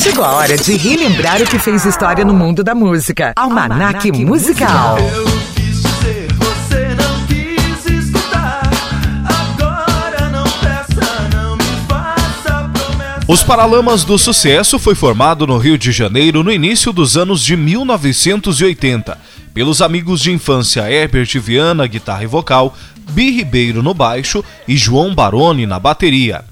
Chegou a hora de relembrar o que fez história no mundo da música. Almanac, Almanac Musical. Promessa. Os Paralamas do Sucesso foi formado no Rio de Janeiro no início dos anos de 1980 pelos amigos de infância Herbert Viana, guitarra e vocal, Bi Ribeiro no baixo e João Baroni na bateria.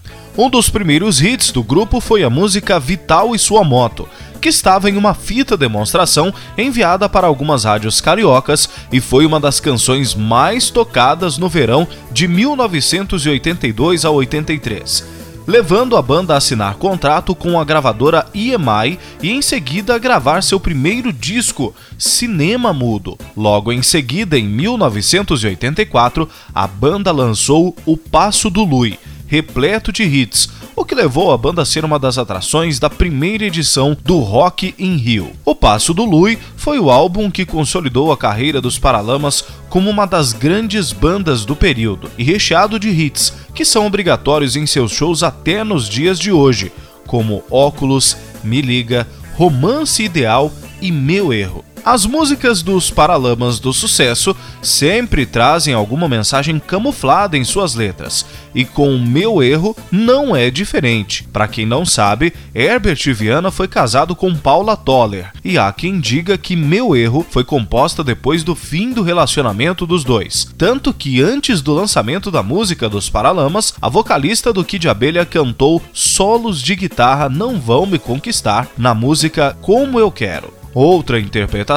Um dos primeiros hits do grupo foi a música Vital e Sua Moto, que estava em uma fita demonstração enviada para algumas rádios cariocas e foi uma das canções mais tocadas no verão de 1982 a 83 levando a banda a assinar contrato com a gravadora EMI e em seguida a gravar seu primeiro disco, Cinema Mudo. Logo em seguida, em 1984, a banda lançou O Passo do Lui, repleto de hits, o que levou a banda a ser uma das atrações da primeira edição do Rock in Rio. O Passo do Lui foi o álbum que consolidou a carreira dos Paralamas como uma das grandes bandas do período e recheado de hits que são obrigatórios em seus shows até nos dias de hoje, como Óculos, Me Liga, Romance Ideal e Meu Erro. As músicas dos Paralamas do Sucesso sempre trazem alguma mensagem camuflada em suas letras, e com o Meu Erro não é diferente. Para quem não sabe, Herbert Viana foi casado com Paula Toller, e há quem diga que Meu Erro foi composta depois do fim do relacionamento dos dois. Tanto que antes do lançamento da música dos Paralamas, a vocalista do Kid Abelha cantou solos de guitarra Não Vão Me Conquistar na música Como Eu Quero. Outra interpretação,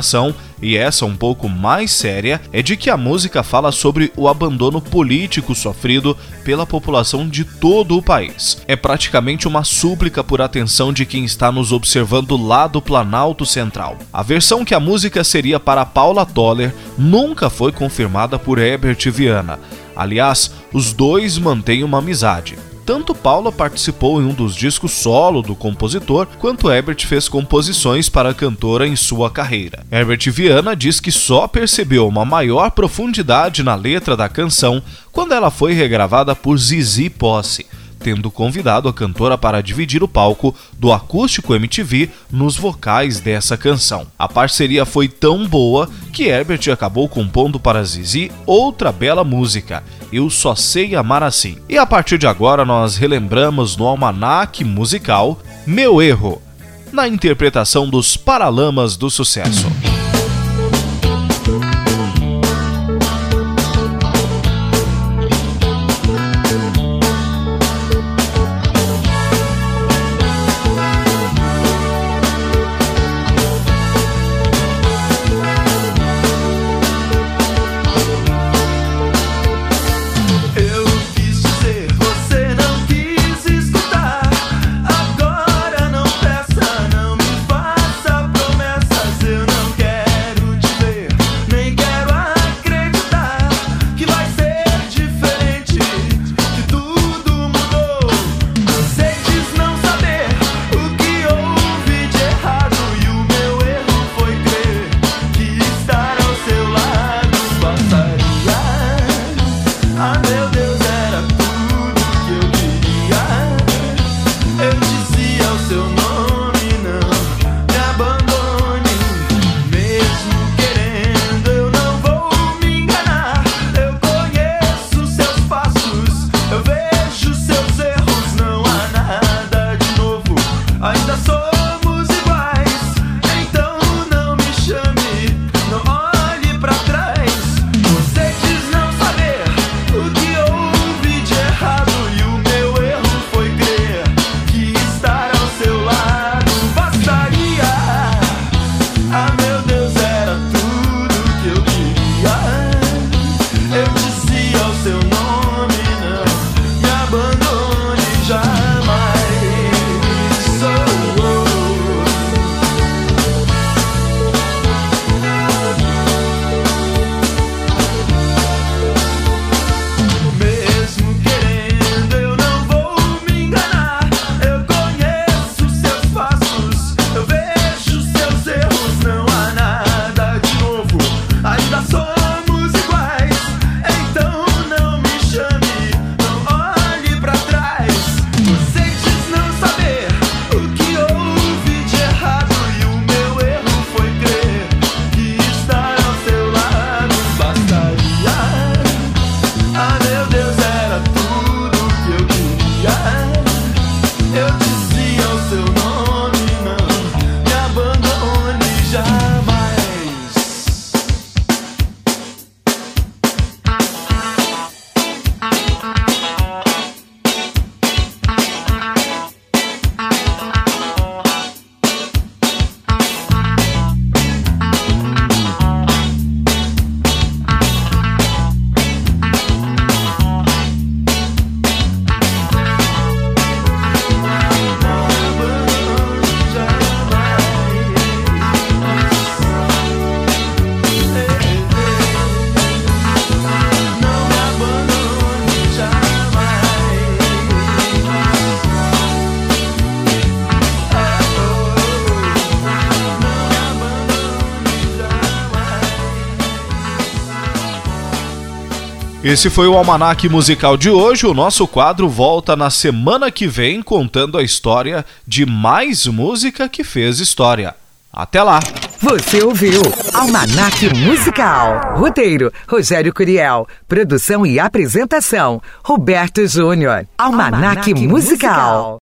e essa um pouco mais séria, é de que a música fala sobre o abandono político sofrido pela população de todo o país. É praticamente uma súplica por atenção de quem está nos observando lá do Planalto Central. A versão que a música seria para Paula Toller nunca foi confirmada por Herbert Viana. Aliás, os dois mantêm uma amizade. Tanto Paula participou em um dos discos solo do compositor, quanto Herbert fez composições para a cantora em sua carreira. Herbert Viana diz que só percebeu uma maior profundidade na letra da canção quando ela foi regravada por Zizi Posse tendo convidado a cantora para dividir o palco do Acústico MTV nos vocais dessa canção. A parceria foi tão boa que Herbert acabou compondo para Zizi outra bela música, Eu Só Sei Amar Assim. E a partir de agora nós relembramos no almanaque musical Meu Erro, na interpretação dos Paralamas do Sucesso. Esse foi o Almanac Musical de hoje. O nosso quadro volta na semana que vem contando a história de mais música que fez história. Até lá! Você ouviu Almanac Musical. Roteiro: Rogério Curiel. Produção e apresentação: Roberto Júnior. Almanac, Musical.